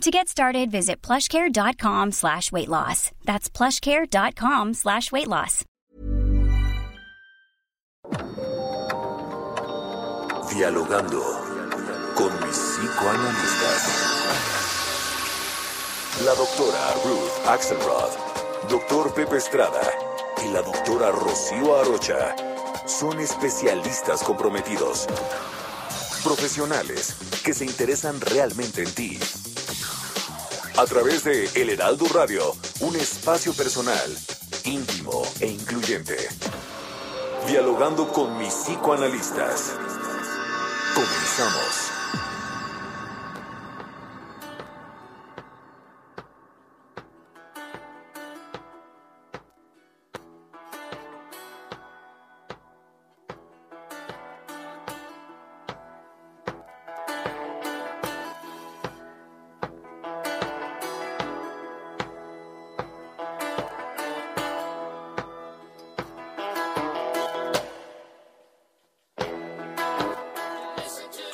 To get started, visit plushcare.com slash weight loss. That's plushcare.com slash weight loss. Dialogando con mis psicoanalistas. La doctora Ruth Axelrod, doctor Pepe Estrada y la doctora Rocío Arocha son especialistas comprometidos. Profesionales que se interesan realmente en ti. A través de El Heraldo Radio, un espacio personal, íntimo e incluyente. Dialogando con mis psicoanalistas. Comenzamos.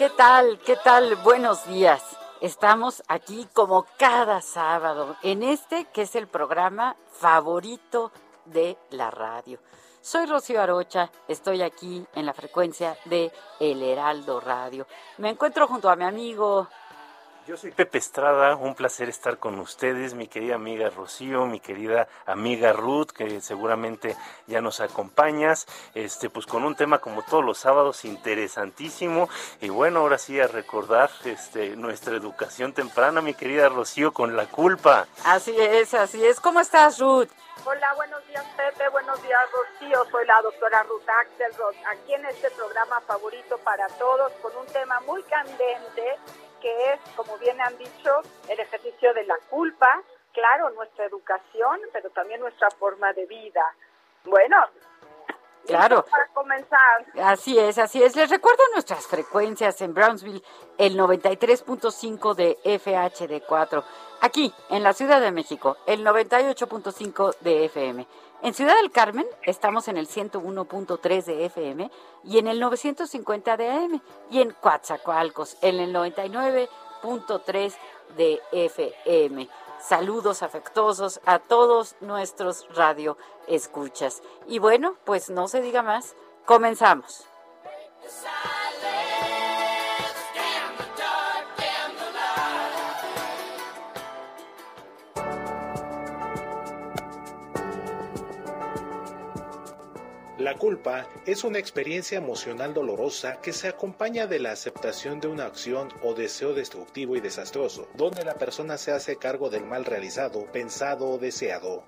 ¿Qué tal? ¿Qué tal? Buenos días. Estamos aquí como cada sábado en este que es el programa favorito de la radio. Soy Rocío Arocha, estoy aquí en la frecuencia de El Heraldo Radio. Me encuentro junto a mi amigo yo soy Pepe Estrada, un placer estar con ustedes, mi querida amiga Rocío, mi querida amiga Ruth, que seguramente ya nos acompañas, este, pues con un tema como todos los sábados interesantísimo. Y bueno, ahora sí a recordar este, nuestra educación temprana, mi querida Rocío, con la culpa. Así es, así es. ¿Cómo estás, Ruth? Hola, buenos días Pepe, buenos días Rocío, soy la doctora Ruth Axelrod, aquí en este programa favorito para todos con un tema muy candente que es, como bien han dicho, el ejercicio de la culpa, claro, nuestra educación, pero también nuestra forma de vida. Bueno, Claro. Para comenzar. Así es, así es. Les recuerdo nuestras frecuencias en Brownsville, el 93.5 de FHD4. Aquí, en la Ciudad de México, el 98.5 de FM. En Ciudad del Carmen estamos en el 101.3 de FM y en el 950 de AM. Y en Coatzacoalcos, en el 99.3 de FM. Saludos afectuosos a todos nuestros radio escuchas. Y bueno, pues no se diga más, comenzamos. La culpa es una experiencia emocional dolorosa que se acompaña de la aceptación de una acción o deseo destructivo y desastroso, donde la persona se hace cargo del mal realizado, pensado o deseado.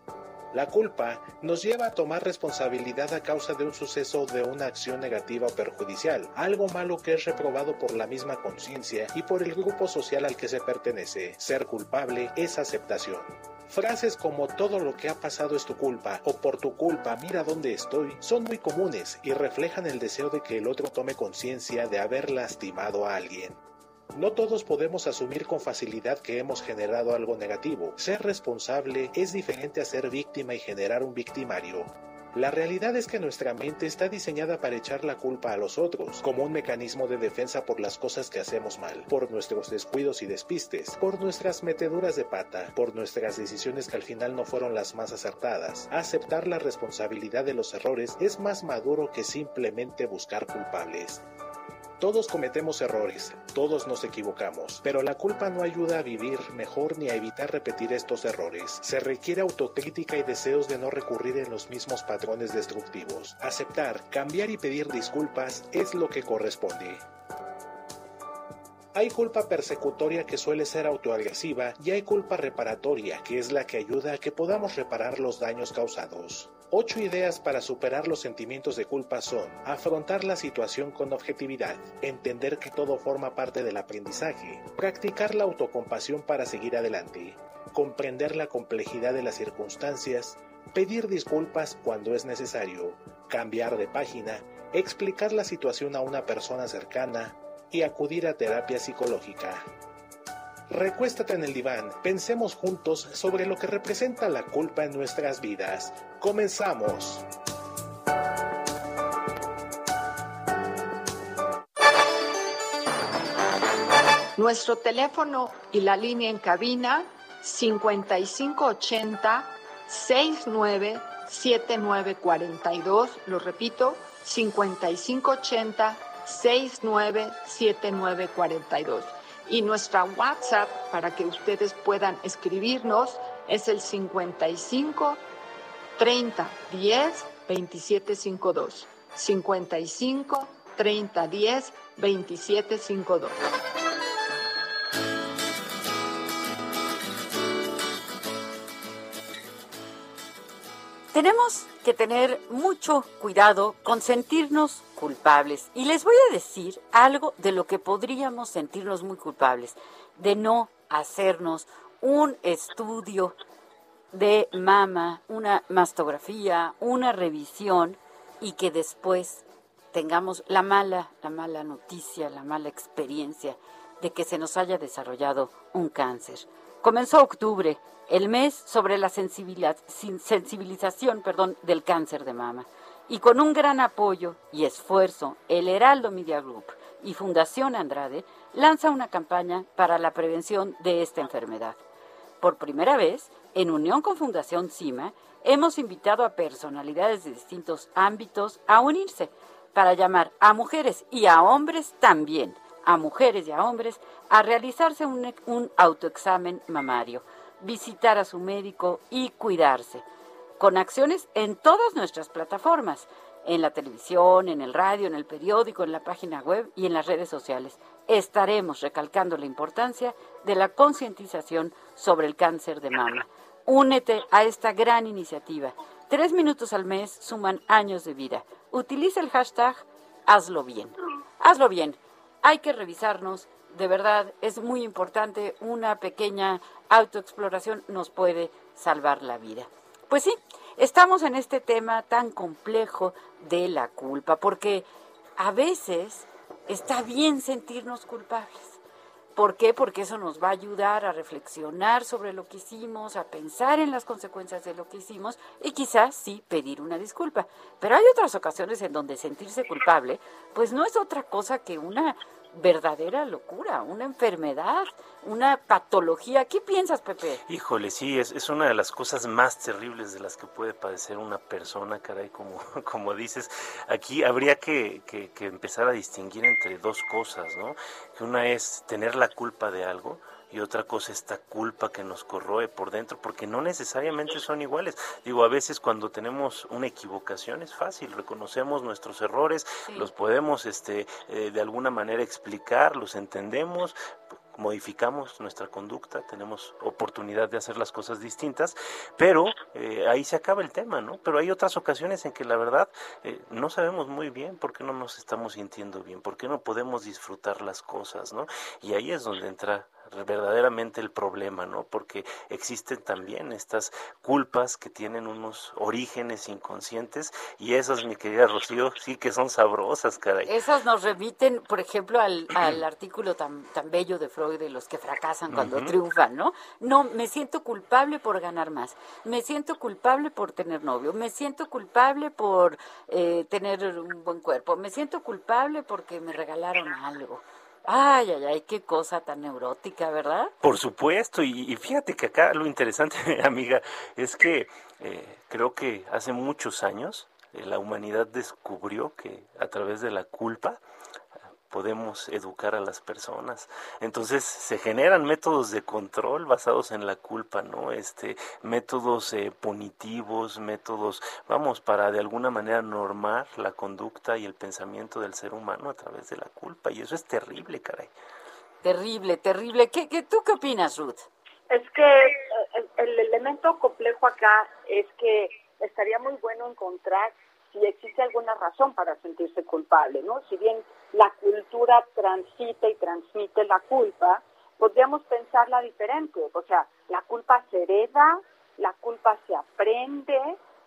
La culpa nos lleva a tomar responsabilidad a causa de un suceso o de una acción negativa o perjudicial, algo malo que es reprobado por la misma conciencia y por el grupo social al que se pertenece. Ser culpable es aceptación. Frases como todo lo que ha pasado es tu culpa o por tu culpa mira dónde estoy son muy comunes y reflejan el deseo de que el otro tome conciencia de haber lastimado a alguien. No todos podemos asumir con facilidad que hemos generado algo negativo. Ser responsable es diferente a ser víctima y generar un victimario. La realidad es que nuestra mente está diseñada para echar la culpa a los otros, como un mecanismo de defensa por las cosas que hacemos mal, por nuestros descuidos y despistes, por nuestras meteduras de pata, por nuestras decisiones que al final no fueron las más acertadas. Aceptar la responsabilidad de los errores es más maduro que simplemente buscar culpables. Todos cometemos errores, todos nos equivocamos, pero la culpa no ayuda a vivir mejor ni a evitar repetir estos errores. Se requiere autocrítica y deseos de no recurrir en los mismos patrones destructivos. Aceptar, cambiar y pedir disculpas es lo que corresponde. Hay culpa persecutoria que suele ser autoagresiva y hay culpa reparatoria que es la que ayuda a que podamos reparar los daños causados. Ocho ideas para superar los sentimientos de culpa son afrontar la situación con objetividad, entender que todo forma parte del aprendizaje, practicar la autocompasión para seguir adelante, comprender la complejidad de las circunstancias, pedir disculpas cuando es necesario, cambiar de página, explicar la situación a una persona cercana y acudir a terapia psicológica. Recuéstate en el diván, pensemos juntos sobre lo que representa la culpa en nuestras vidas. Comenzamos. Nuestro teléfono y la línea en cabina 5580 697942, lo repito, 5580 697942. Y nuestra WhatsApp para que ustedes puedan escribirnos es el 55 30 10 2752. 55 30 10 2752. Tenemos que tener mucho cuidado con sentirnos culpables. Y les voy a decir algo de lo que podríamos sentirnos muy culpables, de no hacernos un estudio de mama, una mastografía, una revisión y que después tengamos la mala, la mala noticia, la mala experiencia de que se nos haya desarrollado un cáncer. Comenzó octubre, el mes sobre la sensibilización perdón, del cáncer de mama. Y con un gran apoyo y esfuerzo, el Heraldo Media Group y Fundación Andrade lanza una campaña para la prevención de esta enfermedad. Por primera vez, en unión con Fundación CIMA, hemos invitado a personalidades de distintos ámbitos a unirse para llamar a mujeres y a hombres también a mujeres y a hombres a realizarse un, un autoexamen mamario, visitar a su médico y cuidarse, con acciones en todas nuestras plataformas, en la televisión, en el radio, en el periódico, en la página web y en las redes sociales. Estaremos recalcando la importancia de la concientización sobre el cáncer de mama. Únete a esta gran iniciativa. Tres minutos al mes suman años de vida. Utiliza el hashtag Hazlo bien. Hazlo bien hay que revisarnos, de verdad es muy importante, una pequeña autoexploración nos puede salvar la vida. Pues sí, estamos en este tema tan complejo de la culpa, porque a veces está bien sentirnos culpables. ¿Por qué? Porque eso nos va a ayudar a reflexionar sobre lo que hicimos, a pensar en las consecuencias de lo que hicimos y quizás sí pedir una disculpa. Pero hay otras ocasiones en donde sentirse culpable, pues no es otra cosa que una verdadera locura, una enfermedad, una patología. ¿Qué piensas, Pepe? Híjole, sí, es, es una de las cosas más terribles de las que puede padecer una persona, caray, como, como dices. Aquí habría que, que, que empezar a distinguir entre dos cosas, ¿no? Que una es tener la culpa de algo, y otra cosa esta culpa que nos corroe por dentro, porque no necesariamente son iguales. Digo, a veces cuando tenemos una equivocación es fácil, reconocemos nuestros errores, los podemos este, eh, de alguna manera explicar, los entendemos, modificamos nuestra conducta, tenemos oportunidad de hacer las cosas distintas, pero eh, ahí se acaba el tema, ¿no? Pero hay otras ocasiones en que la verdad eh, no sabemos muy bien por qué no nos estamos sintiendo bien, por qué no podemos disfrutar las cosas, ¿no? Y ahí es donde entra verdaderamente el problema, ¿no? Porque existen también estas culpas que tienen unos orígenes inconscientes y esas, mi querida Rocío, sí que son sabrosas, caray. Esas nos remiten, por ejemplo, al, artículo tan, tan bello de Freud de los que fracasan cuando triunfan, ¿no? No, me siento culpable por ganar más, me siento culpable por tener novio, me siento culpable por eh, tener un buen cuerpo, me siento culpable porque me regalaron algo. Ay, ay, ay, qué cosa tan neurótica, ¿verdad? Por supuesto, y, fíjate que acá lo interesante, amiga, es que eh, creo que hace muchos años eh, la humanidad descubrió que a través de la culpa podemos educar a las personas. Entonces se generan métodos de control basados en la culpa, ¿no? Este, métodos eh, punitivos, métodos, vamos, para de alguna manera normar la conducta y el pensamiento del ser humano a través de la culpa. Y eso es terrible, caray. Terrible, terrible. ¿Qué, qué, ¿Tú qué opinas, Ruth? Es que el, el elemento complejo acá es que estaría muy bueno encontrar si existe alguna razón para sentirse culpable, ¿no? Si bien la cultura transita y transmite la culpa, podríamos pensarla diferente. O sea, la culpa se hereda, la culpa se aprende,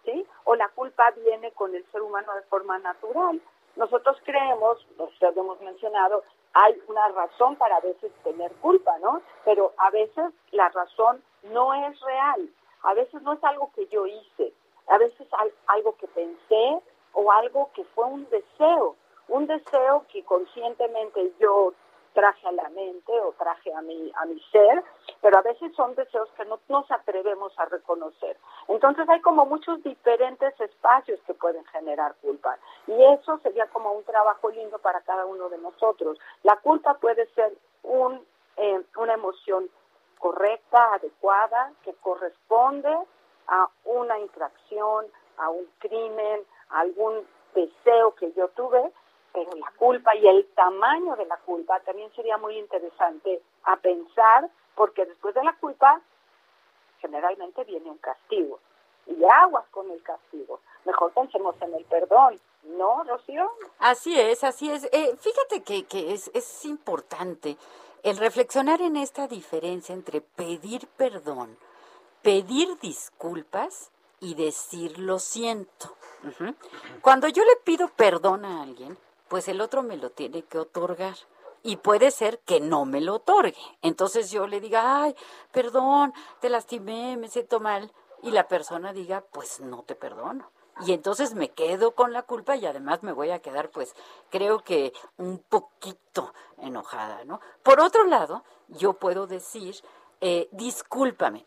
¿sí? O la culpa viene con el ser humano de forma natural. Nosotros creemos, nosotros hemos mencionado, hay una razón para a veces tener culpa, ¿no? Pero a veces la razón no es real, a veces no es algo que yo hice, a veces algo que pensé o algo que fue un deseo, un deseo que conscientemente yo traje a la mente o traje a mi, a mi ser, pero a veces son deseos que no nos atrevemos a reconocer. Entonces hay como muchos diferentes espacios que pueden generar culpa y eso sería como un trabajo lindo para cada uno de nosotros. La culpa puede ser un, eh, una emoción correcta, adecuada, que corresponde a una infracción, a un crimen, a algún deseo que yo tuve, pero la culpa y el tamaño de la culpa también sería muy interesante a pensar, porque después de la culpa generalmente viene un castigo. Y aguas con el castigo. Mejor pensemos en el perdón, ¿no, Rocío? Así es, así es. Eh, fíjate que, que es, es importante el reflexionar en esta diferencia entre pedir perdón, pedir disculpas y decir lo siento. Cuando yo le pido perdón a alguien, pues el otro me lo tiene que otorgar. Y puede ser que no me lo otorgue. Entonces yo le diga, ay, perdón, te lastimé, me siento mal. Y la persona diga, pues no te perdono. Y entonces me quedo con la culpa y además me voy a quedar, pues, creo que un poquito enojada, ¿no? Por otro lado, yo puedo decir, eh, discúlpame,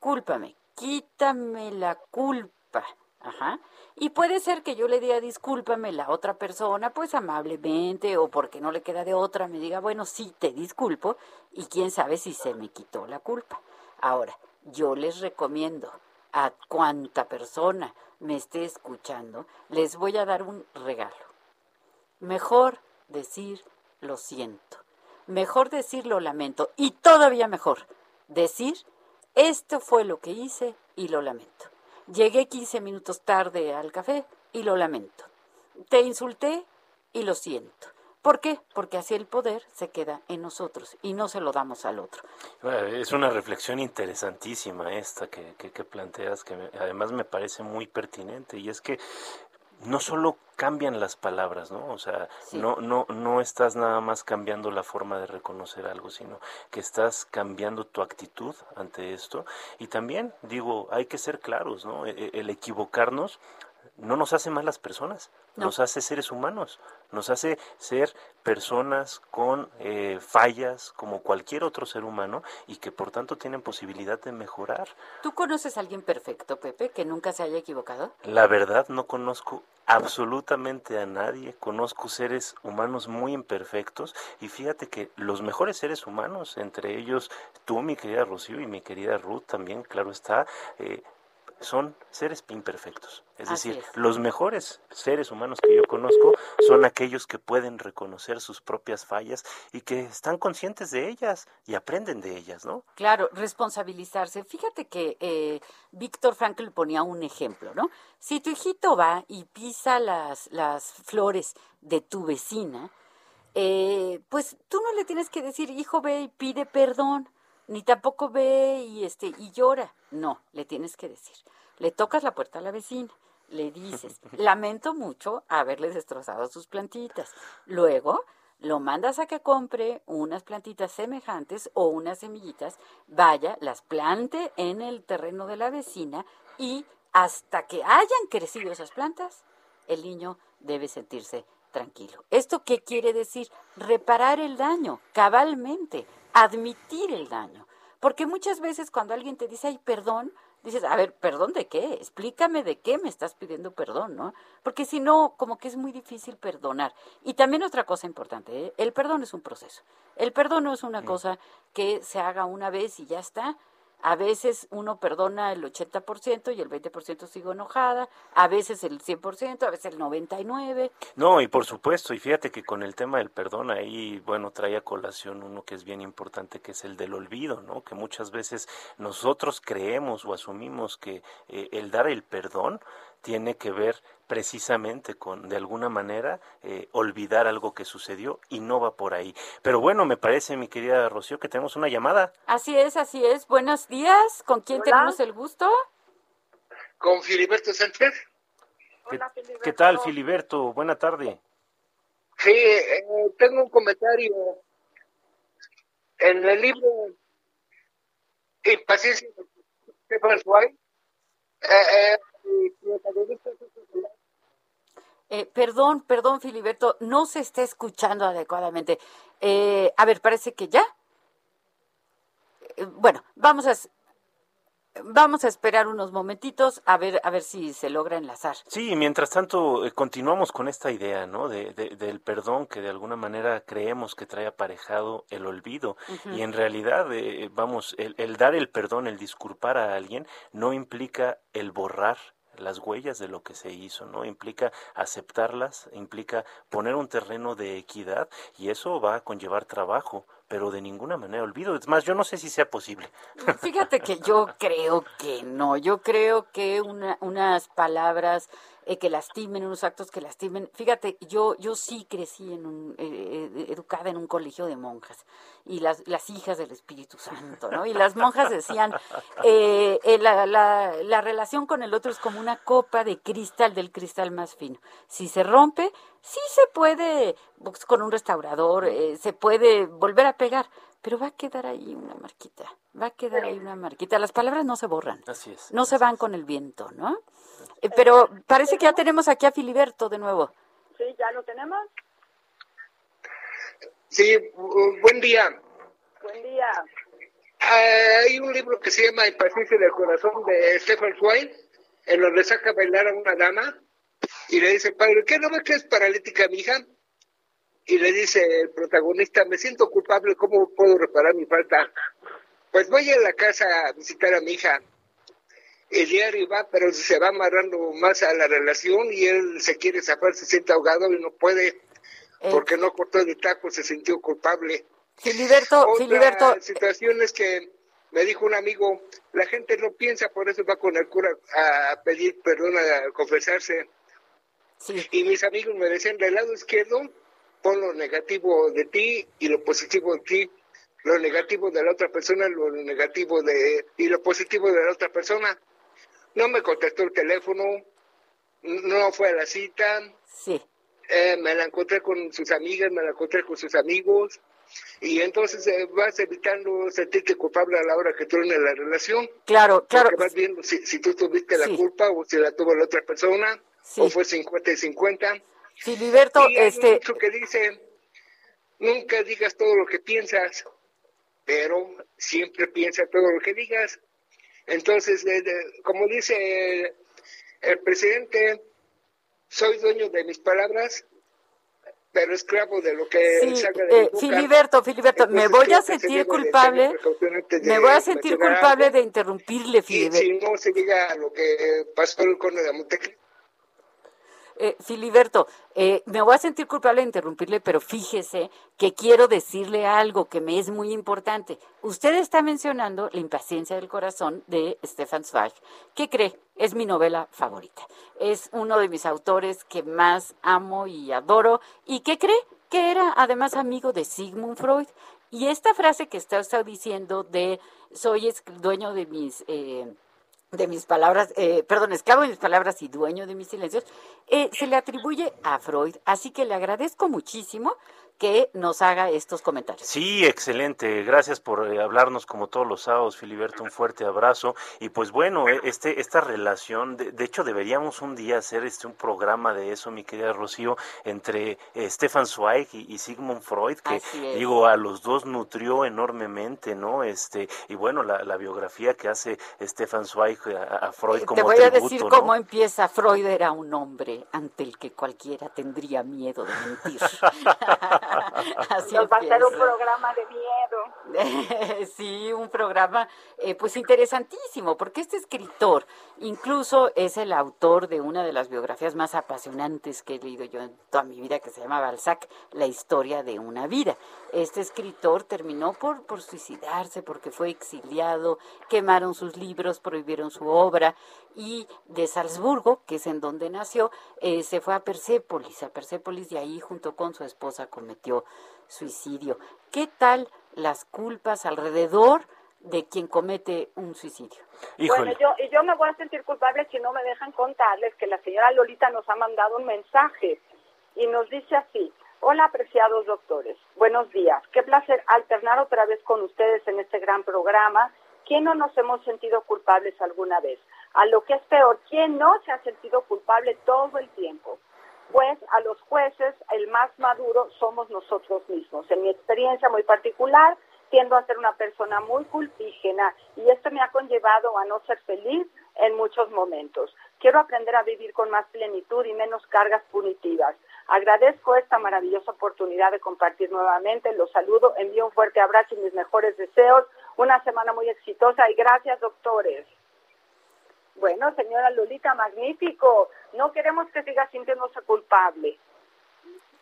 discúlpame, quítame la culpa. Ajá. Y puede ser que yo le diga discúlpame la otra persona, pues amablemente o porque no le queda de otra, me diga, bueno, sí, te disculpo y quién sabe si se me quitó la culpa. Ahora, yo les recomiendo a cuanta persona me esté escuchando, les voy a dar un regalo. Mejor decir lo siento. Mejor decir lo lamento. Y todavía mejor, decir esto fue lo que hice y lo lamento. Llegué 15 minutos tarde al café y lo lamento. Te insulté y lo siento. ¿Por qué? Porque así el poder se queda en nosotros y no se lo damos al otro. Es una reflexión interesantísima esta que, que planteas, que además me parece muy pertinente, y es que no solo cambian las palabras, ¿no? O sea, no, no, no estás nada más cambiando la forma de reconocer algo, sino que estás cambiando tu actitud ante esto. Y también, digo, hay que ser claros, ¿no? E, e, el equivocarnos no nos hace malas personas, nos hace seres humanos, nos hace ser personas con eh, fallas como cualquier otro ser humano y que por tanto tienen posibilidad de mejorar. ¿Tú conoces a alguien perfecto, Pepe, que nunca se haya equivocado? La verdad no conozco absolutamente a nadie, conozco seres humanos muy imperfectos y fíjate que los mejores seres humanos, entre ellos tú, mi querida Rocío, y mi querida Ruth también, claro está, eh, son seres imperfectos. Es decir, los mejores seres humanos que yo conozco son aquellos que pueden reconocer sus propias fallas y que están conscientes de ellas y aprenden de ellas, ¿no? Claro, responsabilizarse. Fíjate que eh, Víctor Frankl ponía un ejemplo, ¿no? Si tu hijito va y pisa las, las flores de tu vecina, eh, pues tú no le tienes que decir, hijo, ve y pide perdón ni tampoco ve y este y llora. No, le tienes que decir. Le tocas la puerta a la vecina, le dices, lamento mucho haberle destrozado sus plantitas. Luego lo mandas a que compre unas plantitas semejantes o unas semillitas, vaya, las plante en el terreno de la vecina y hasta que hayan crecido esas plantas, el niño debe sentirse tranquilo. ¿Esto qué quiere decir? Reparar el daño cabalmente admitir el daño. Porque muchas veces cuando alguien te dice, ay, perdón, dices, a ver, ¿perdón de qué? Explícame de qué me estás pidiendo perdón, ¿no? Porque si no, como que es muy difícil perdonar. Y también otra cosa importante, ¿eh? el perdón es un proceso. El perdón no es una mm. cosa que se haga una vez y ya está. A veces uno perdona el 80% y el 20% sigo enojada, a veces el 100%, a veces el 99%. No, y por supuesto, y fíjate que con el tema del perdón ahí, bueno, trae a colación uno que es bien importante, que es el del olvido, ¿no? Que muchas veces nosotros creemos o asumimos que eh, el dar el perdón tiene que ver precisamente con, de alguna manera, eh, olvidar algo que sucedió y no va por ahí. Pero bueno, me parece, mi querida Rocío, que tenemos una llamada. Así es, así es. Buenos días. ¿Con quién tenemos el gusto? Con Filiberto Sánchez. ¿Qué, tal, Filiberto? Buena tarde. Sí, eh, tengo un comentario. En el libro Impaciencia de Stefan eh, eh, perdón, perdón, Filiberto, no se está escuchando adecuadamente. Eh, a ver, parece que ya. Eh, bueno, vamos a vamos a esperar unos momentitos a ver a ver si se logra enlazar. Sí, mientras tanto continuamos con esta idea, ¿no? De, del perdón que de alguna manera creemos que trae aparejado el olvido y en realidad, vamos, el, el dar el perdón, el disculpar a alguien no implica el borrar las huellas de lo que se hizo, ¿no? Implica aceptarlas, implica poner un terreno de equidad y eso va a conllevar trabajo, pero de ninguna manera olvido. Es más, yo no sé si sea posible. Fíjate que yo creo que no. Yo creo que una, unas palabras eh, que lastimen, unos actos que lastimen. Fíjate, yo, yo sí crecí en un, eh, eh, educada en un colegio de monjas y las, las hijas del Espíritu Santo, ¿no? Y las monjas decían, la, la, la relación con el otro es como una copa de cristal del cristal más fino. Si se rompe, sí se puede, pues, con un restaurador, se puede volver a pegar, pero va a quedar ahí una marquita, va a quedar ahí una marquita. Las palabras no se borran, así es, no se van con el viento, ¿no? Pero parece que ya tenemos aquí a Filiberto de nuevo. Sí, ya lo tenemos. Sí, buen día. Buen día. hay un libro que se llama Impaciencia del Corazón de Stephen Zweig, en donde saca a bailar a una dama y le dice, padre, ¿qué no ves que es paralítica mi hija? Y le dice el protagonista, me siento culpable, ¿cómo puedo reparar mi falta? Pues voy a la casa a visitar a mi hija el diario va, pero se va amarrando más a la relación y él se quiere zafar, se siente ahogado y no puede, eh. porque no cortó el taco, se sintió culpable. Filiberto, Otra Filiberto. situación es que me dijo un amigo, la gente no piensa, por eso va con el cura a pedir perdón, a confesarse. Y mis amigos me decían, del lado izquierdo, pon lo negativo de ti y lo positivo de ti, lo negativo de la otra persona, lo negativo de y lo positivo de la otra persona no me contestó el teléfono, no fue a la cita. Sí. Eh, me la encontré con sus amigas, me la encontré con sus amigos. Y entonces eh, vas evitando sentirte culpable a la hora que tú en la relación. Claro, claro. Porque vas viendo si, si tú tuviste la culpa o si la tuvo la otra persona, o fue 50 y 50. Filiberto, hay este. Mucho que dice: nunca digas todo lo que piensas, pero siempre piensa todo lo que digas. Entonces, como dice el, presidente, soy dueño de mis palabras, pero esclavo de lo que sí, salga de eh, Filiberto, Filiberto, me voy a sentir culpable, me voy a sentir culpable de interrumpirle, Filiberto. Y si no se diga lo que pasó con el de Montecristo. Eh, Filiberto, eh, me voy a sentir culpable de interrumpirle, pero fíjese que quiero decirle algo que me es muy importante. Usted está mencionando La impaciencia del corazón de Stefan Zweig. ¿Qué cree? Es mi novela favorita. Es uno de mis autores que más amo y adoro. ¿Y qué cree? Que era además amigo de Sigmund Freud. Y esta frase que está usted diciendo de soy dueño de mis... Eh, de mis palabras, eh, perdón, esclavo de mis palabras y dueño de mis silencios, eh, se le atribuye a Freud. Así que le agradezco muchísimo que nos haga estos comentarios. Sí, excelente. Gracias por eh, hablarnos como todos los sábados, Filiberto. Un fuerte abrazo. Y pues bueno, eh, este, esta relación, de, hecho deberíamos un día hacer este un programa de eso, mi querida Rocío, entre eh, Stefan Zweig y, Sigmund Freud, que digo, a los dos nutrió enormemente, ¿no? Este, y bueno, la, biografía que hace Stefan Zweig a, Freud como Te voy a decir cómo empieza. Freud era un hombre ante el que cualquiera tendría miedo de mentir. Así Nos va a ser un programa de miedo. sí, un programa eh, pues interesantísimo, porque este escritor incluso es el autor de una de las biografías más apasionantes que he leído yo en toda mi vida, que se llama Balzac, La historia de una vida. Este escritor terminó por, por suicidarse porque fue exiliado, quemaron sus libros, prohibieron su obra, y de Salzburgo, que es en donde nació, eh, se fue a Persépolis, a Persépolis y ahí junto con su esposa cometió suicidio. ¿Qué tal las culpas alrededor de quien comete un suicidio? Bueno, yo, y yo me voy a sentir culpable si no me dejan contarles que la señora Lolita nos ha mandado un mensaje y nos dice así, hola apreciados doctores, buenos días, qué placer alternar otra vez con ustedes en este gran programa. ¿Quién no nos hemos sentido culpables alguna vez? A lo que es peor, ¿quién no se ha sentido culpable todo el tiempo? Pues a los jueces el más maduro somos nosotros mismos. En mi experiencia muy particular, tiendo a ser una persona muy culpígena y esto me ha conllevado a no ser feliz en muchos momentos. Quiero aprender a vivir con más plenitud y menos cargas punitivas. Agradezco esta maravillosa oportunidad de compartir nuevamente. Los saludo, envío un fuerte abrazo y mis mejores deseos. Una semana muy exitosa y gracias, doctores. Bueno, señora Lolita, magnífico. No queremos que siga sintiéndose culpable.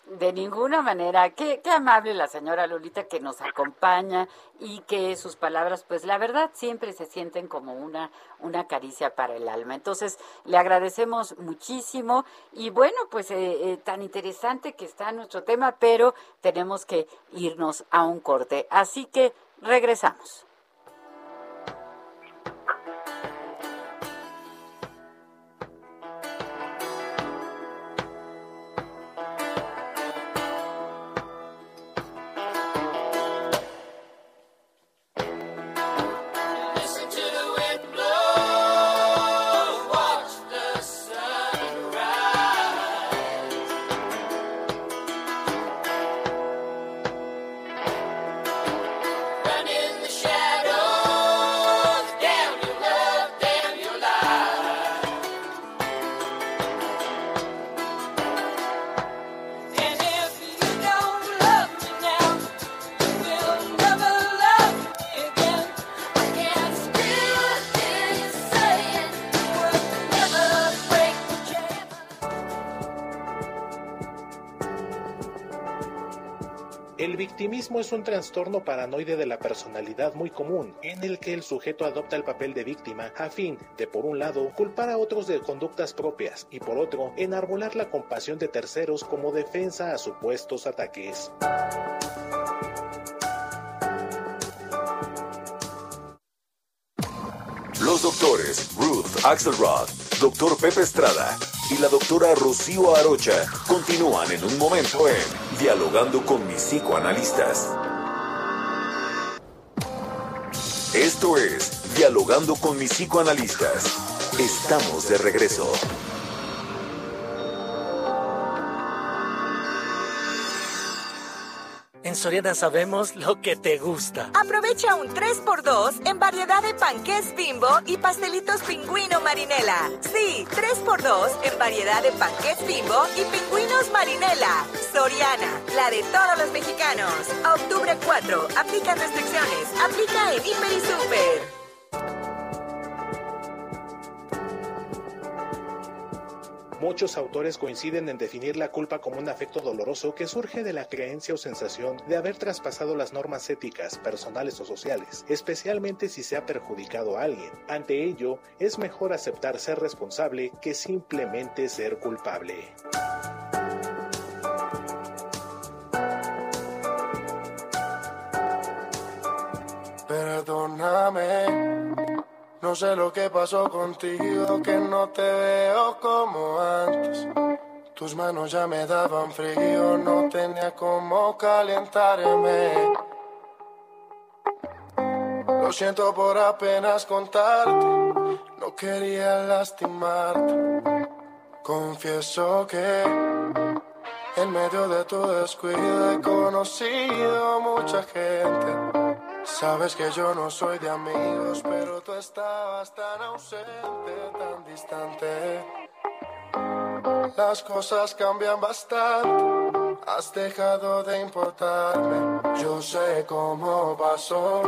De ninguna manera. Qué, qué amable la señora Lolita que nos acompaña y que sus palabras, pues la verdad, siempre se sienten como una, una caricia para el alma. Entonces, le agradecemos muchísimo y bueno, pues eh, eh, tan interesante que está nuestro tema, pero tenemos que irnos a un corte. Así que regresamos. Es un trastorno paranoide de la personalidad muy común, en el que el sujeto adopta el papel de víctima a fin de, por un lado, culpar a otros de conductas propias y, por otro, enarbolar la compasión de terceros como defensa a supuestos ataques. Los doctores Ruth Axelrod, doctor Pepe Estrada y la doctora Rocío Arocha continúan en un momento en Dialogando con mis psicoanalistas. Esto es Dialogando con mis psicoanalistas. Estamos de regreso. Soriana sabemos lo que te gusta. Aprovecha un 3x2 en variedad de panqués bimbo y pastelitos pingüino marinela. Sí, 3x2 en variedad de panqués bimbo y pingüinos marinela. Soriana, la de todos los mexicanos. octubre 4, aplica restricciones. Aplica en Hiper y Super. Muchos autores coinciden en definir la culpa como un afecto doloroso que surge de la creencia o sensación de haber traspasado las normas éticas, personales o sociales, especialmente si se ha perjudicado a alguien. Ante ello, es mejor aceptar ser responsable que simplemente ser culpable. Perdóname no sé lo que pasó contigo, que no te veo como antes. Tus manos ya me daban frío, no tenía cómo calentarme. Lo siento por apenas contarte, no quería lastimarte. Confieso que en medio de tu descuido he conocido mucha gente Sabes que yo no soy de amigos, pero tú estabas tan ausente, tan distante. Las cosas cambian bastante, has dejado de importarme. Yo sé cómo pasó.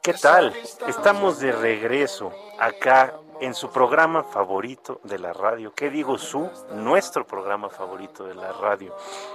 ¿Qué tal? Estamos de regreso acá en su programa favorito de la radio. ¿Qué digo su? Nuestro programa favorito de la radio.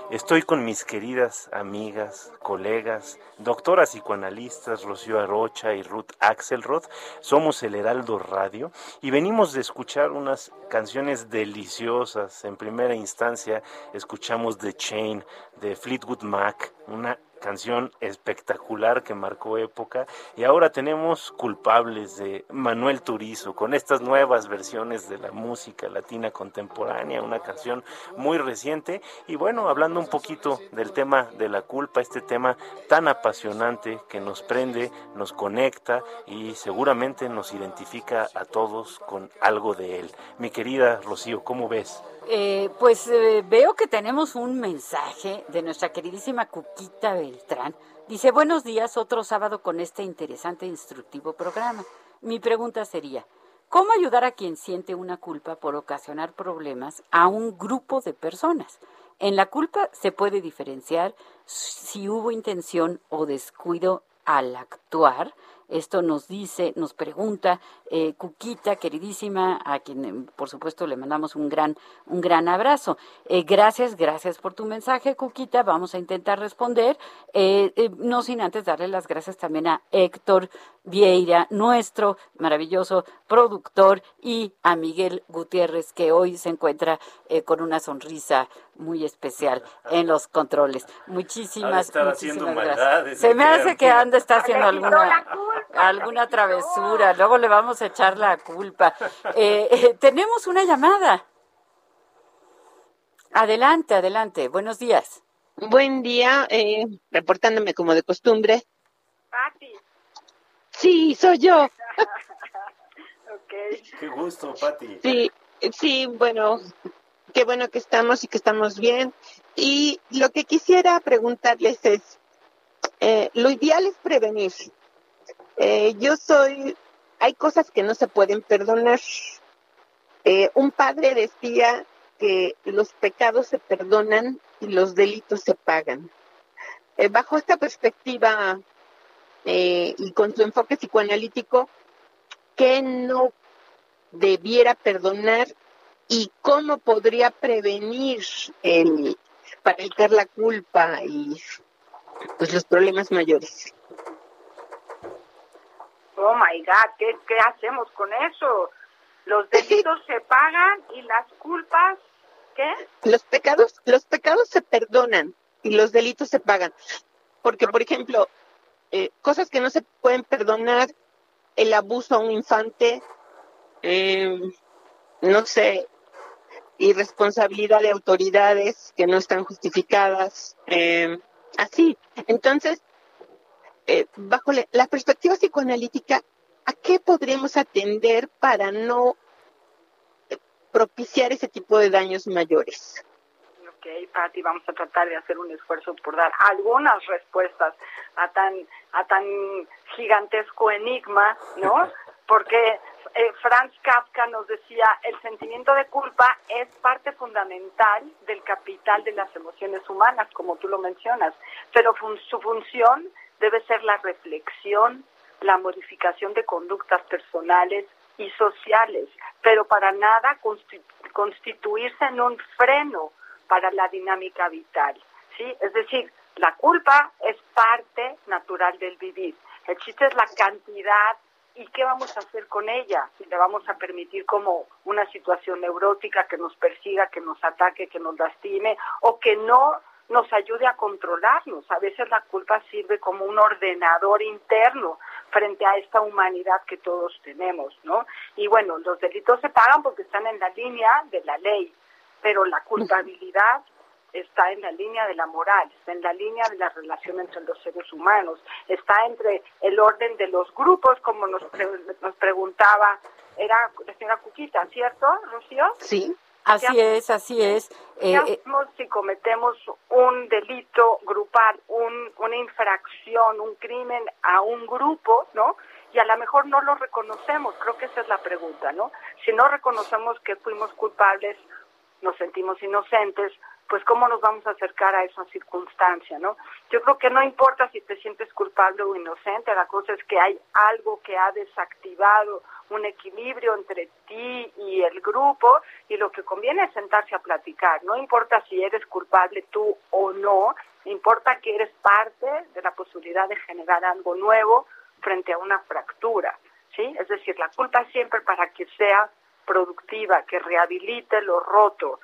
Estoy con mis queridas amigas, colegas, doctoras psicoanalistas Rocío Arocha y Ruth Axelrod. Somos el Heraldo Radio y venimos de escuchar unas canciones deliciosas. En primera instancia escuchamos The Chain de Fleetwood Mac, una canción espectacular que marcó época y ahora tenemos culpables de Manuel Turizo con estas nuevas versiones de la música latina contemporánea, una canción muy reciente y bueno, hablando un poquito del tema de la culpa, este tema tan apasionante que nos prende, nos conecta y seguramente nos identifica a todos con algo de él. Mi querida Rocío, ¿cómo ves? Eh, pues eh, veo que tenemos un mensaje de nuestra queridísima Cuquita Beltrán. Dice, buenos días, otro sábado con este interesante e instructivo programa. Mi pregunta sería, ¿cómo ayudar a quien siente una culpa por ocasionar problemas a un grupo de personas? En la culpa se puede diferenciar si hubo intención o descuido al actuar esto nos dice, nos pregunta eh, Cuquita, queridísima, a quien eh, por supuesto le mandamos un gran, un gran abrazo. Eh, gracias, gracias por tu mensaje, Cuquita. Vamos a intentar responder, no sin antes darle las gracias también a Héctor Vieira, nuestro maravilloso productor, y a Miguel Gutiérrez, que hoy se encuentra con una sonrisa muy especial en los controles. Muchísimas, muchísimas gracias. Se me hace que anda está haciendo alguna alguna travesura, luego le vamos a echar la culpa. Eh, eh, tenemos una llamada. Adelante, adelante. Buenos días. Buen día, eh, reportándome como de costumbre. Pati. Sí, soy yo. Qué gusto, Pati. Sí, sí, bueno, qué bueno que estamos y que estamos bien. Y lo que quisiera preguntarles es, lo ideal es prevenir, eh, yo soy, hay cosas que no se pueden perdonar. Eh, un padre decía que los pecados se perdonan y los delitos se pagan. Eh, bajo esta perspectiva y con su enfoque psicoanalítico, ¿qué no debiera perdonar y cómo podría prevenir el, para evitar la culpa y pues los problemas mayores? Oh my God, ¿qué, qué hacemos con eso? Los delitos se pagan y las culpas, ¿qué? Los pecados, los pecados se perdonan y los delitos se pagan. Porque, por ejemplo, eh, cosas que no se pueden perdonar, el abuso a un infante, eh, no sé, irresponsabilidad de autoridades que no están justificadas, eh, así. Entonces, eh, bajo la, perspectiva psicoanalítica, ¿a qué podríamos atender para no propiciar ese tipo de daños mayores? Ok, Patti, vamos a tratar de hacer un esfuerzo por dar algunas respuestas a tan, a tan gigantesco enigma, ¿no? Porque eh, Franz Kafka nos decía, el sentimiento de culpa es parte fundamental del capital de las emociones humanas, como tú lo mencionas, pero su función debe ser la reflexión, la modificación de conductas personales y sociales, pero para nada constituirse en un freno para la dinámica vital. ¿sí? Es decir, la culpa es parte natural del vivir. El chiste es la cantidad y qué vamos a hacer con ella. Si le vamos a permitir como una situación neurótica que nos persiga, que nos ataque, que nos lastime o que no nos ayude a controlarnos. A veces la culpa sirve como un ordenador interno frente a esta humanidad que todos tenemos, ¿no? Y bueno, los delitos se pagan porque están en la línea de la ley, pero la culpabilidad está en la línea de la moral, está en la línea de la relación entre los seres humanos, está entre el orden de los grupos, como nos, nos preguntaba, era la señora Cuquita, ¿cierto, Rocío? Sí. Así es, así es. ¿Qué eh, eh, si cometemos un delito grupal, un, una infracción, un crimen a un grupo, ¿no? Y a lo mejor no lo reconocemos, creo que esa es la pregunta, ¿no? Si no reconocemos que fuimos culpables, nos sentimos inocentes, pues cómo nos vamos a acercar a esa circunstancia, ¿no? Yo creo que no importa si te sientes culpable o inocente, la cosa es que hay algo que ha desactivado un equilibrio entre ti y el grupo y lo que conviene es sentarse a platicar, no importa si eres culpable tú o no, importa que eres parte de la posibilidad de generar algo nuevo frente a una fractura, ¿sí? Es decir, la culpa siempre para que sea productiva, que rehabilite lo roto,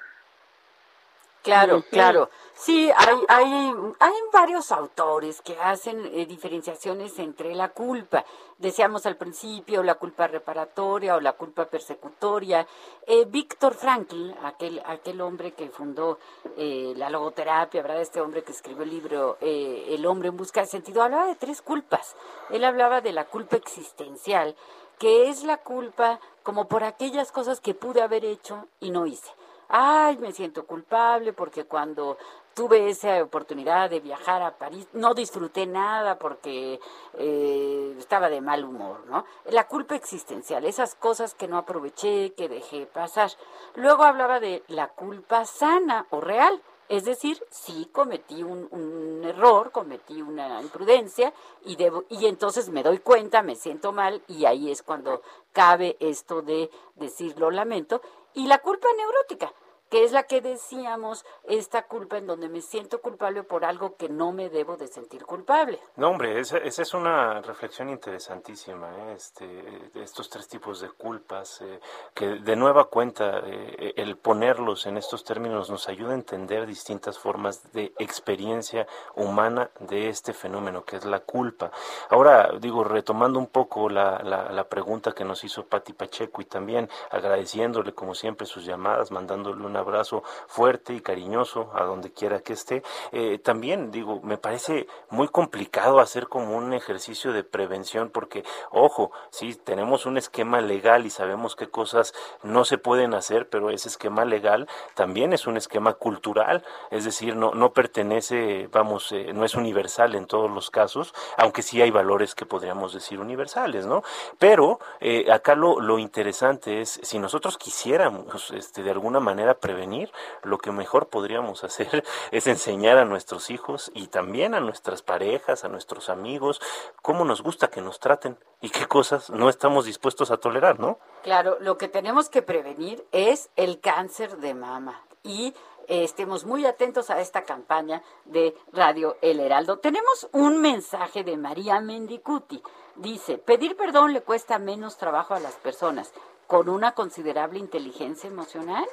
Claro, claro. Sí, hay, hay, hay varios autores que hacen eh, diferenciaciones entre la culpa. Decíamos al principio la culpa reparatoria o la culpa persecutoria. Eh, Víctor Frankl, aquel, aquel hombre que fundó eh, la logoterapia, ¿verdad? Este hombre que escribió el libro El hombre en busca de sentido, hablaba de tres culpas. Él hablaba de la culpa existencial, que es la culpa como por aquellas cosas que pude haber hecho y no hice ay, me siento culpable porque cuando tuve esa oportunidad de viajar a París, no disfruté nada porque eh, estaba de mal humor, ¿no? La culpa existencial, esas cosas que no aproveché, que dejé pasar. Luego hablaba de la culpa sana o real, es decir, sí cometí un, un, error, cometí una imprudencia y, debo, y entonces me doy cuenta, me siento mal y ahí es cuando cabe esto de decir lo lamento. Y la culpa neurótica, que es la que decíamos, esta culpa en donde me siento culpable por algo que no me debo de sentir culpable. No, hombre, esa, es una reflexión interesantísima, ¿eh? este, estos tres tipos de culpas, eh, que de nueva cuenta eh, el ponerlos en estos términos nos ayuda a entender distintas formas de experiencia humana de este fenómeno que es la culpa. Ahora, digo, retomando un poco la, la, la pregunta que nos hizo Pati Pacheco y también agradeciéndole como siempre sus llamadas, mandándole una abrazo fuerte y cariñoso a donde quiera que esté. Eh, también digo, me parece muy complicado hacer como un ejercicio de prevención porque, ojo, sí, tenemos un esquema legal y sabemos qué cosas no se pueden hacer, pero ese esquema legal también es un esquema cultural, es decir, no, no pertenece, vamos, eh, no es universal en todos los casos, aunque sí hay valores que podríamos decir universales, ¿no? Pero eh, acá lo, lo interesante es, si nosotros quisiéramos este, de alguna manera prevenir, lo que mejor podríamos hacer es enseñar a nuestros hijos y también a nuestras parejas, a nuestros amigos, cómo nos gusta que nos traten y qué cosas no estamos dispuestos a tolerar, ¿no? Claro, lo que tenemos que prevenir es el cáncer de mama y eh, estemos muy atentos a esta campaña de Radio El Heraldo. Tenemos un mensaje de María Mendicuti. Dice, pedir perdón le cuesta menos trabajo a las personas con una considerable inteligencia emocional.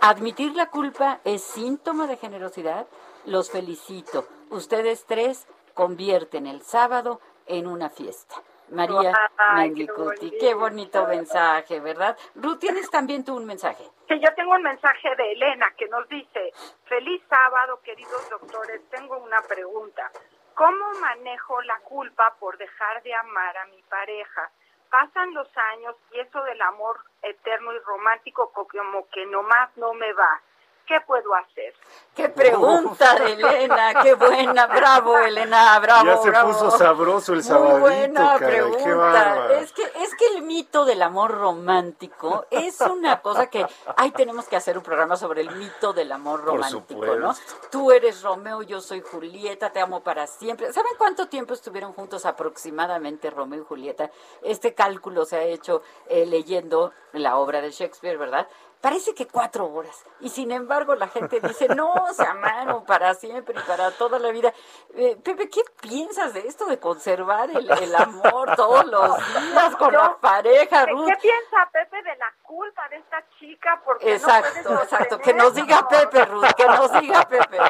Admitir la culpa es síntoma de generosidad. Los felicito. Ustedes tres convierten el sábado en una fiesta. María Mendicuti, qué, bonito mensaje, ¿verdad? Ruth, tienes también tú un mensaje. Sí, yo tengo un mensaje de Elena que nos dice, feliz sábado, queridos doctores, tengo una pregunta. ¿Cómo manejo la culpa por dejar de amar a mi pareja? Pasan los años y eso del amor eterno y romántico como que nomás no me va. ¿Qué puedo hacer? Qué pregunta de Elena, qué buena, bravo Elena, bravo. Ya se puso sabroso el sabadito, buena pregunta. es que es que el mito del amor romántico es una cosa que ay tenemos que hacer un programa sobre el mito del amor romántico, ¿no? Tú eres Romeo, yo soy Julieta, te amo para siempre. ¿Saben cuánto tiempo estuvieron juntos aproximadamente Romeo y Julieta? Este cálculo se ha hecho eh, leyendo la obra de Shakespeare, ¿verdad? Parece que cuatro horas. Y sin embargo la gente dice, no, se amaron para siempre y para toda la vida. Eh, Pepe, ¿qué piensas de esto de conservar el, amor todos los días con la pareja, Ruth? ¿Qué piensa Pepe de la culpa de esta chica? Porque exacto, exacto. Que nos diga Pepe, Ruth, que nos diga Pepe.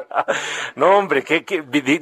No, hombre, que,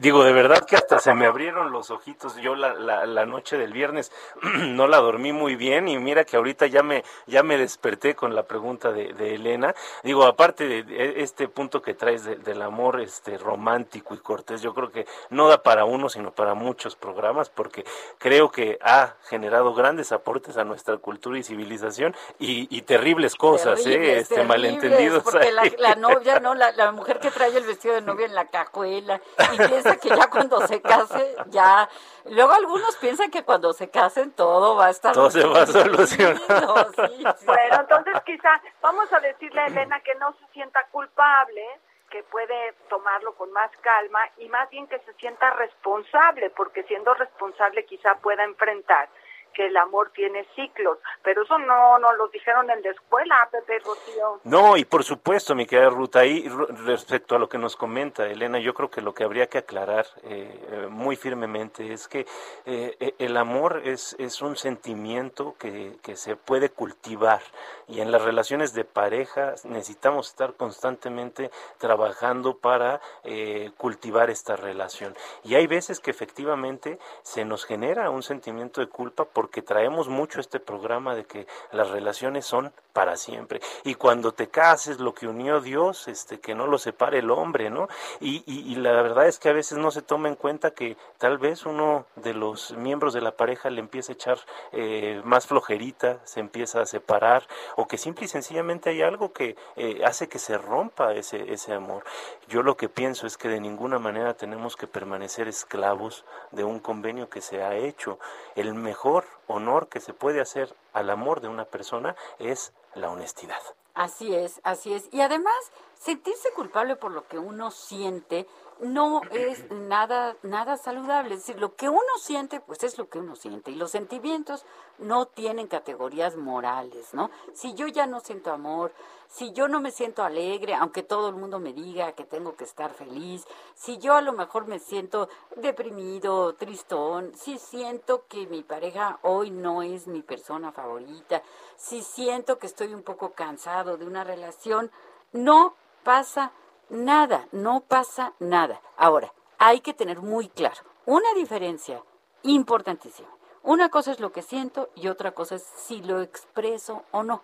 digo, de verdad que hasta se me abrieron los ojitos. Yo la, la, la noche del viernes no la dormí muy bien y mira que ahorita ya me, ya me desperté con la pregunta de de, Elena. Digo, aparte de este punto que traes del amor este romántico y cortés, yo creo que no da para uno, sino para muchos programas, porque creo que ha generado grandes aportes a nuestra cultura y civilización y, terribles cosas, ¿eh? este, malentendidos. Porque la, novia, ¿no? La, mujer que trae el vestido de novia en la cajuela y piensa que ya cuando se case, ya. Luego algunos piensan que cuando se casen todo va a estar. Todo se va a solucionar. Bueno, entonces quizá vamos a decirle a Elena que no se sienta culpable, que puede tomarlo con más calma y más bien que se sienta responsable, porque siendo responsable quizá pueda enfrentar que el amor tiene ciclos, pero eso no nos lo dijeron en la escuela, Pepe Rocío. No, y por supuesto, mi querida Ruta, ahí respecto a lo que nos comenta Elena, yo creo que lo que habría que aclarar eh, muy firmemente es que eh, e, el amor es, es un sentimiento que, que se puede cultivar y en las relaciones de pareja necesitamos estar constantemente trabajando para eh, cultivar esta relación. Y hay veces que efectivamente se nos genera un sentimiento de culpa por porque traemos mucho este programa de que las relaciones son para siempre. Y cuando te cases, lo que unió Dios, este, que no lo separe el hombre, ¿no? Y, y, la verdad es que a veces no se toma en cuenta que tal vez uno de los miembros de la pareja le empieza a echar eh, más flojerita, se empieza a separar, o que simple y sencillamente hay algo que eh, hace que se rompa ese, ese amor. Yo lo que pienso es que de ninguna manera tenemos que permanecer esclavos de un convenio que se ha hecho. El mejor honor que se puede hacer al amor de una persona es la honestidad. Así es, así es. Y además, sentirse culpable por lo que uno siente no es nada nada saludable. Es decir, lo que uno siente, pues es lo que uno siente. Y los sentimientos no tienen categorías morales, ¿no? Si yo ya no siento amor, si yo no me siento alegre, aunque todo el mundo me diga que tengo que estar feliz, si yo a lo mejor me siento deprimido, tristón, si siento que mi pareja hoy no es mi persona favorita, si siento que estoy un poco cansado de una relación, no pasa nada, no pasa nada. Ahora, hay que tener muy claro una diferencia importantísima. Una cosa es lo que siento y otra cosa es si lo expreso o no.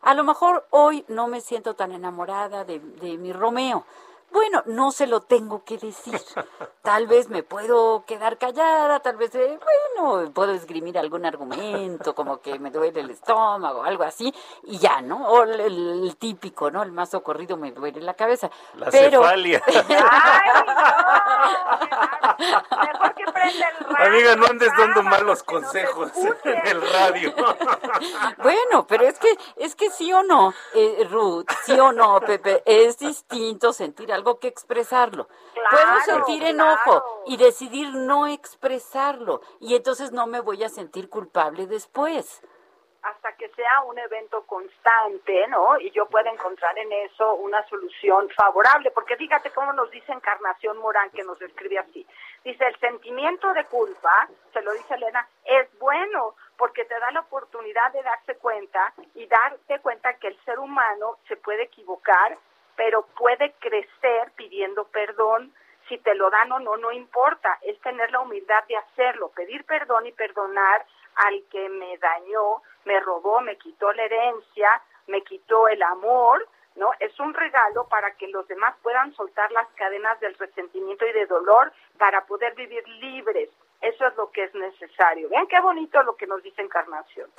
A lo mejor hoy no me siento tan enamorada de, de mi Romeo, bueno, no se lo tengo que decir. Tal vez me puedo quedar callada, tal vez, eh, bueno, puedo esgrimir algún argumento, como que me duele el estómago, algo así, y ya, ¿no? O el, típico, ¿no? El más socorrido me duele la cabeza. La cefalia. Mejor que prenda el radio. Amiga, no andes dando malos consejos en el radio. bueno, pero es que, es que sí o no, eh, Ruth, sí o no, Pepe, es distinto sentir algo algo que expresarlo. Puedo sentir enojo y decidir no expresarlo y entonces no me voy a sentir culpable después hasta que sea un evento constante, ¿no? Y yo pueda encontrar en eso una solución favorable, porque fíjate cómo nos dice Encarnación Morán, que nos escribe así. Dice, el sentimiento de culpa, se lo dice Elena, es bueno, porque te da la oportunidad de darse cuenta y darte cuenta que el ser humano se puede equivocar pero puede crecer pidiendo perdón. Si te lo dan o no, no importa, es tener la humildad de hacerlo, pedir perdón y perdonar al que me dañó, me robó, me quitó la herencia, me quitó el amor, ¿no? Es un regalo para que los demás puedan soltar las cadenas del resentimiento y de dolor para poder vivir libres. Eso es lo que es necesario. Vean qué bonito lo que nos dice Encarnación.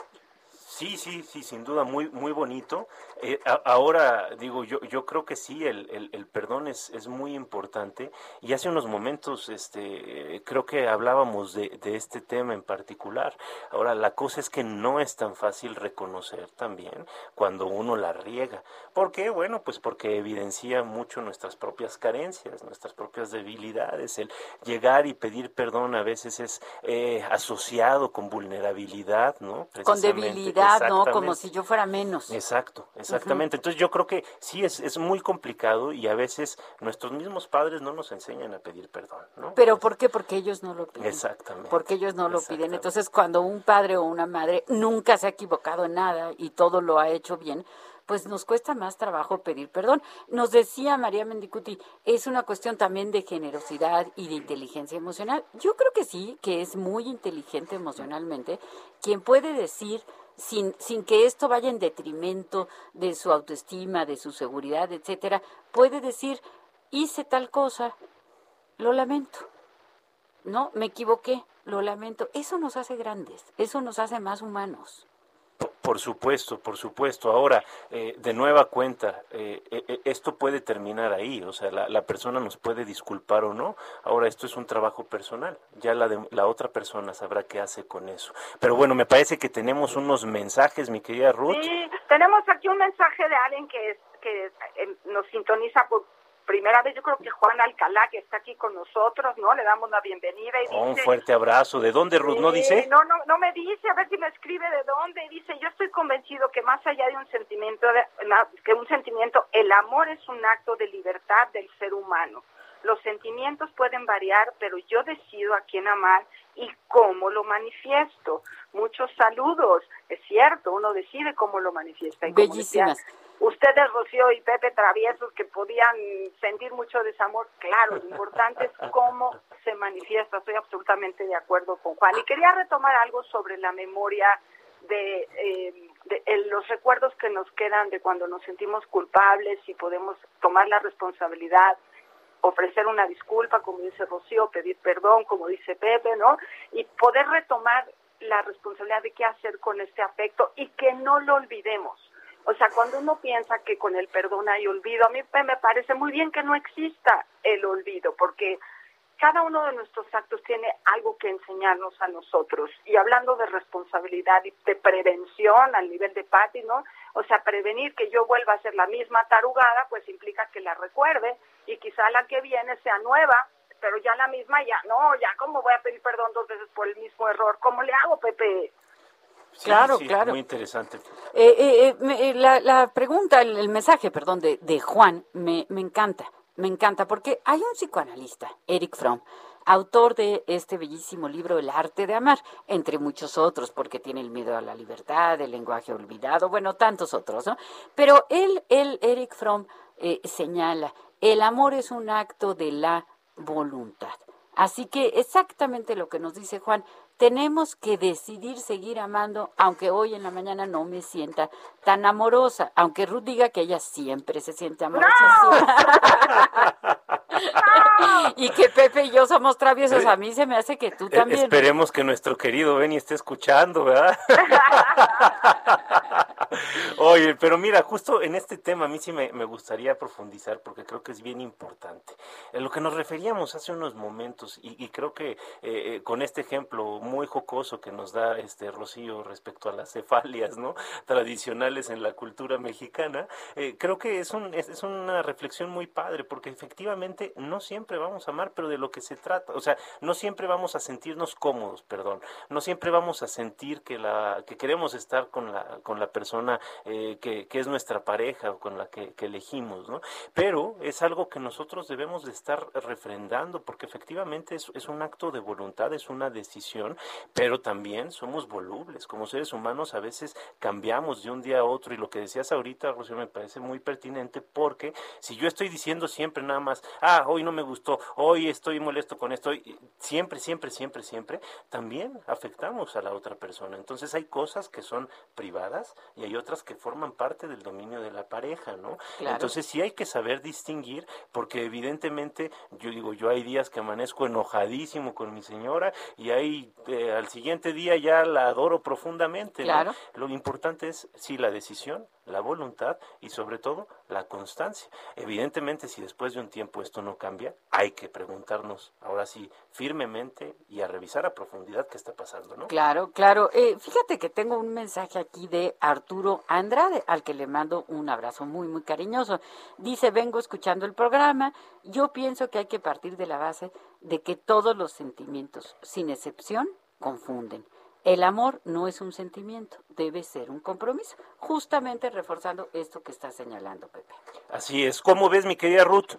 Sí, sí, sí, sin duda, muy, muy bonito. Eh, ahora, digo, yo, yo creo que sí, el, el, perdón es, es, muy importante. Y hace unos momentos, este, creo que hablábamos de, de, este tema en particular. Ahora, la cosa es que no es tan fácil reconocer también cuando uno la riega. ¿Por qué? Bueno, pues porque evidencia mucho nuestras propias carencias, nuestras propias debilidades. El llegar y pedir perdón a veces es eh, asociado con vulnerabilidad, ¿no? Con debilidad ¿no? Como si yo fuera menos. Exacto, exactamente. Entonces yo creo que sí es, es muy complicado y a veces nuestros mismos padres no nos enseñan a pedir perdón, ¿no? ¿Pero por qué? Porque ellos no lo piden. Exactamente. Porque ellos no lo piden. Entonces cuando un padre o una madre nunca se ha equivocado en nada y todo lo ha hecho bien, pues nos cuesta más trabajo pedir perdón. Nos decía María Mendicuti, es una cuestión también de generosidad y de inteligencia emocional. Yo creo que sí, que es muy inteligente emocionalmente quien puede decir sin, sin que esto vaya en detrimento de su autoestima, de su seguridad, etcétera, puede decir, hice tal cosa, lo lamento. No, me equivoqué, lo lamento. Eso nos hace grandes, eso nos hace más humanos. Por supuesto, por supuesto. Ahora, eh, de nueva cuenta, eh, eh, esto puede terminar ahí, o sea, la, persona nos puede disculpar o no. Ahora, esto es un trabajo personal, ya la, de, la otra persona sabrá qué hace con eso. Pero bueno, me parece que tenemos unos mensajes, mi querida Ruth. Sí, tenemos aquí un mensaje de alguien que, que nos sintoniza por primera vez, yo creo que Juan Alcalá, que está aquí con nosotros, ¿no? Le damos la bienvenida y Un fuerte abrazo. ¿De dónde, Ruth? ¿No dice? No, no, no me dice, a ver si me escribe de dónde. Dice, yo estoy convencido que más allá de un sentimiento, de, que un sentimiento, el amor es un acto de libertad del ser humano. Los sentimientos pueden variar, pero yo decido a quién amar y cómo lo manifiesto. Muchos saludos. Es cierto, uno decide cómo lo manifiesta. Y Bellísimas ustedes, Rocío y Pepe Traviesos, que podían sentir mucho desamor, claro, lo importante es cómo se manifiesta, estoy absolutamente de acuerdo con Juan. Y quería retomar algo sobre la memoria de, eh, los recuerdos que nos quedan de cuando nos sentimos culpables y podemos tomar la responsabilidad ofrecer una disculpa, como dice Rocío, pedir perdón, como dice Pepe, ¿no? Y poder retomar la responsabilidad de qué hacer con este afecto y que no lo olvidemos. O sea, cuando uno piensa que con el perdón hay olvido, a mí me parece muy bien que no exista el olvido, porque cada uno de nuestros actos tiene algo que enseñarnos a nosotros. Y hablando de responsabilidad y de prevención al nivel de Patti, ¿no? O sea, prevenir que yo vuelva a ser la misma tarugada, pues implica que la recuerde y quizá la que viene sea nueva, pero ya la misma ya, no, ya cómo voy a pedir perdón dos veces por el mismo error, ¿cómo le hago, Pepe? Claro, claro. Muy interesante. Eh, eh, eh, la, pregunta, el, mensaje, perdón, de, de Juan me, me encanta, me encanta, porque hay un psicoanalista, Eric Fromm, autor de este bellísimo libro El arte de amar, entre muchos otros, porque tiene el miedo a la libertad, el lenguaje olvidado, bueno, tantos otros, ¿no? Pero él, él Eric Fromm, señala, el amor es un acto de la voluntad. Así que exactamente lo que nos dice Juan, tenemos que decidir seguir amando, aunque hoy en la mañana no me sienta tan amorosa, aunque Ruth diga que ella siempre se siente amorosa. y que Pepe y yo somos traviesos, a mí se me hace que tú eh, también. Esperemos que nuestro querido Benny esté escuchando, ¿verdad? Oye, pero mira, justo en este tema a mí sí me, gustaría profundizar porque creo que es bien importante. En lo que nos referíamos hace unos momentos, y, creo que eh, eh, con este ejemplo muy jocoso que nos da este Rocío respecto a las cefalias. Tradicionales en la cultura mexicana, eh, creo que es, un, es, es una reflexión muy padre porque efectivamente no siempre vamos a amar, pero de lo que se trata, o sea, no siempre vamos a sentirnos cómodos, perdón, no siempre vamos a sentir que, la, que queremos estar con la, con la persona eh, que, es nuestra pareja o con la que, elegimos, ¿no? Pero es algo que nosotros debemos de estar refrendando porque efectivamente es, es un acto de voluntad, es una decisión, pero también somos volubles, como seres humanos a veces cambiamos de un día a otro y lo que decías ahorita, Rocío, me parece muy pertinente porque si yo estoy diciendo siempre nada más, ah, hoy no me gustó, hoy estoy molesto con esto, siempre, siempre, siempre, siempre, también afectamos a la otra persona. Entonces hay cosas que son privadas y hay otras que forman parte del dominio de la pareja, ¿no? Entonces sí hay que saber distinguir, porque evidentemente, yo digo, yo hay días que amanezco enojadísimo con mi señora y hay eh, al siguiente día ya la adoro profundamente. Claro. Lo importante es, sí, la decisión, la voluntad y sobre todo la constancia. Evidentemente, si después de un tiempo esto no cambia, hay que preguntarnos ahora sí firmemente y a revisar a profundidad qué está pasando, ¿no? Claro, claro. Eh, fíjate que tengo un mensaje aquí de Arturo Andrade, al que le mando un abrazo muy, muy cariñoso. Dice, vengo escuchando el programa, yo pienso que hay que partir de la base de que todos los sentimientos, sin excepción, confunden. El amor no es un sentimiento, debe ser un compromiso, justamente reforzando esto que está señalando Pepe. Así es. ¿Cómo ves, mi querida Ruth?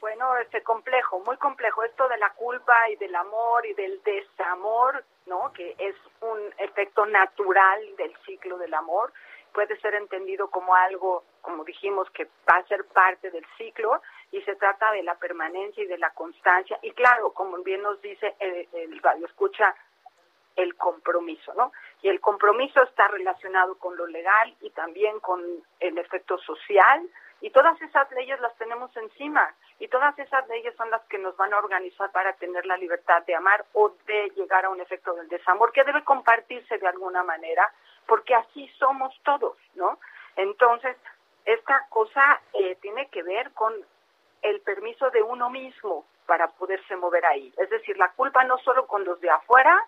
Bueno, este complejo, muy complejo, esto de la culpa y del amor y del desamor, ¿no? Que es un efecto natural del ciclo del amor, puede ser entendido como algo, como dijimos, que va a ser parte del ciclo y se trata de la permanencia y de la constancia. Y claro, como bien nos dice el, el escucha, el compromiso, ¿no? Y el compromiso está relacionado con lo legal y también con el efecto social y todas esas leyes las tenemos encima y todas esas leyes son las que nos van a organizar para tener la libertad de amar o de llegar a un efecto del desamor que debe compartirse de alguna manera porque así somos todos, ¿no? Entonces, esta cosa eh, tiene que ver con el permiso de uno mismo para poderse mover ahí. Es decir, la culpa no solo con los de afuera,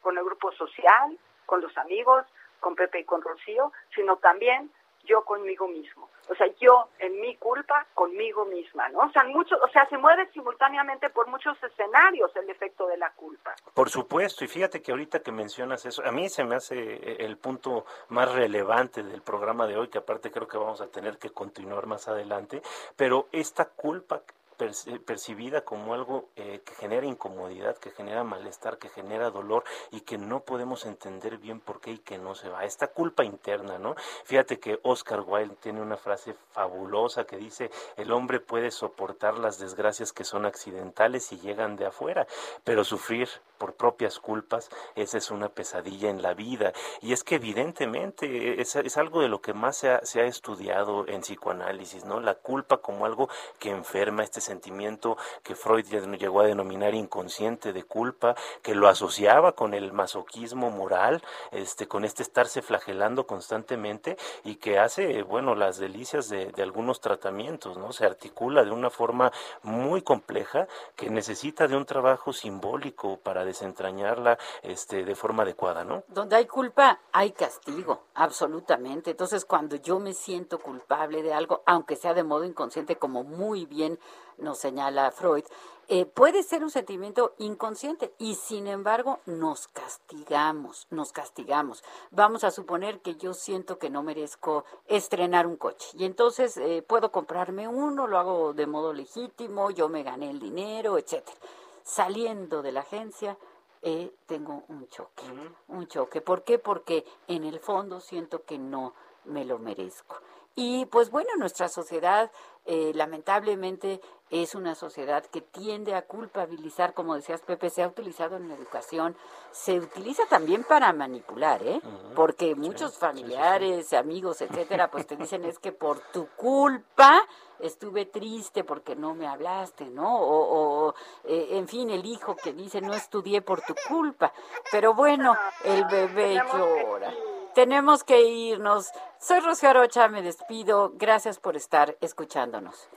con el grupo social, con los amigos, con Pepe y con Rocío, sino también yo conmigo mismo. O sea, yo en mi culpa conmigo misma, ¿no? O sea, mucho, o sea, se mueve simultáneamente por muchos escenarios el efecto de la culpa. Por supuesto, y fíjate que ahorita que mencionas eso, a mí se me hace eh, el punto más relevante del programa de hoy, que aparte creo que vamos a tener que continuar más adelante, pero esta culpa percibida como algo eh, que genera incomodidad, que genera malestar, que genera dolor y que no podemos entender bien por qué y que no se va. Esta culpa interna, ¿no? Fíjate que Oscar Wilde tiene una frase fabulosa que dice, el hombre puede soportar las desgracias que son accidentales y llegan de afuera, pero sufrir por propias culpas, esa es una pesadilla en la vida. Y es que evidentemente es, es algo de lo que más se ha, se ha estudiado en psicoanálisis, ¿no? La culpa como algo que enferma este sentimiento que Freud llegó a denominar inconsciente de culpa, que lo asociaba con el masoquismo moral, este, con este estarse flagelando constantemente y que hace, bueno, las delicias de, algunos tratamientos, ¿no? Se articula de una forma muy compleja que necesita de un trabajo simbólico para desentrañarla este, de forma adecuada, ¿no? Donde hay culpa, hay castigo, absolutamente. Entonces, cuando yo me siento culpable de algo, aunque sea de modo inconsciente, como muy bien nos señala Freud, eh, puede ser un sentimiento inconsciente y sin embargo nos castigamos, nos castigamos. Vamos a suponer que yo siento que no merezco estrenar un coche y entonces eh, puedo comprarme uno, lo hago de modo legítimo, yo me gané el dinero, etcétera. Saliendo de la agencia, eh, tengo un choque, un choque. ¿Por qué? Porque en el fondo siento que no me lo merezco. Y pues bueno, nuestra sociedad eh, lamentablemente es una sociedad que tiende a culpabilizar, como decías Pepe, se ha utilizado en la educación, se utiliza también para manipular, ¿eh? Porque muchos familiares, amigos, etcétera, pues te dicen es que por tu culpa estuve triste porque no me hablaste, ¿no? O, eh, en fin, el hijo que dice no estudié por tu culpa, pero bueno, el bebé llora. Tenemos que irnos. Soy Rocío Arocha, me despido. Gracias por estar escuchándonos.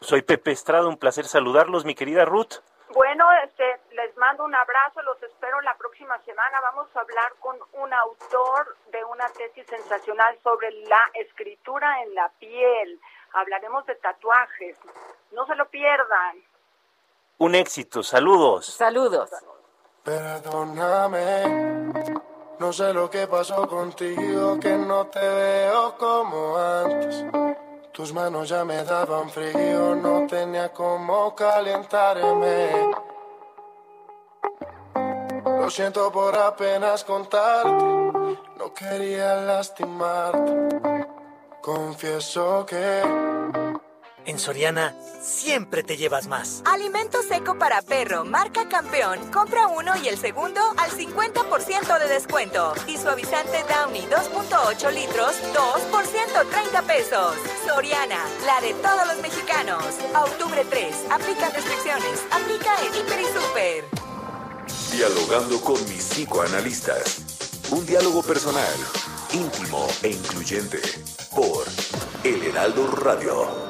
Soy Pepe Estrada, un placer saludarlos, mi querida Ruth. Bueno, este, les mando un abrazo, los espero la próxima semana. Vamos a hablar con un autor de una tesis sensacional sobre la escritura en la piel. Hablaremos de tatuajes. No se lo pierdan. Un éxito, saludos. Saludos. Perdóname no sé lo que pasó contigo, que no te veo como antes. Tus manos ya me daban frío, no tenía cómo calentarme. Lo siento por apenas contarte, no quería lastimarte. Confieso que en Soriana siempre te llevas más. Alimento seco para perro, marca campeón. Compra uno y el segundo al 50% de descuento. Y suavizante Downy 2.8 litros, 2 por 130 pesos. Soriana, la de todos los mexicanos. A octubre 3, aplica restricciones. Aplica en Hiper y Super. Dialogando con mis psicoanalistas. Un diálogo personal, íntimo e incluyente. Por El Heraldo Radio.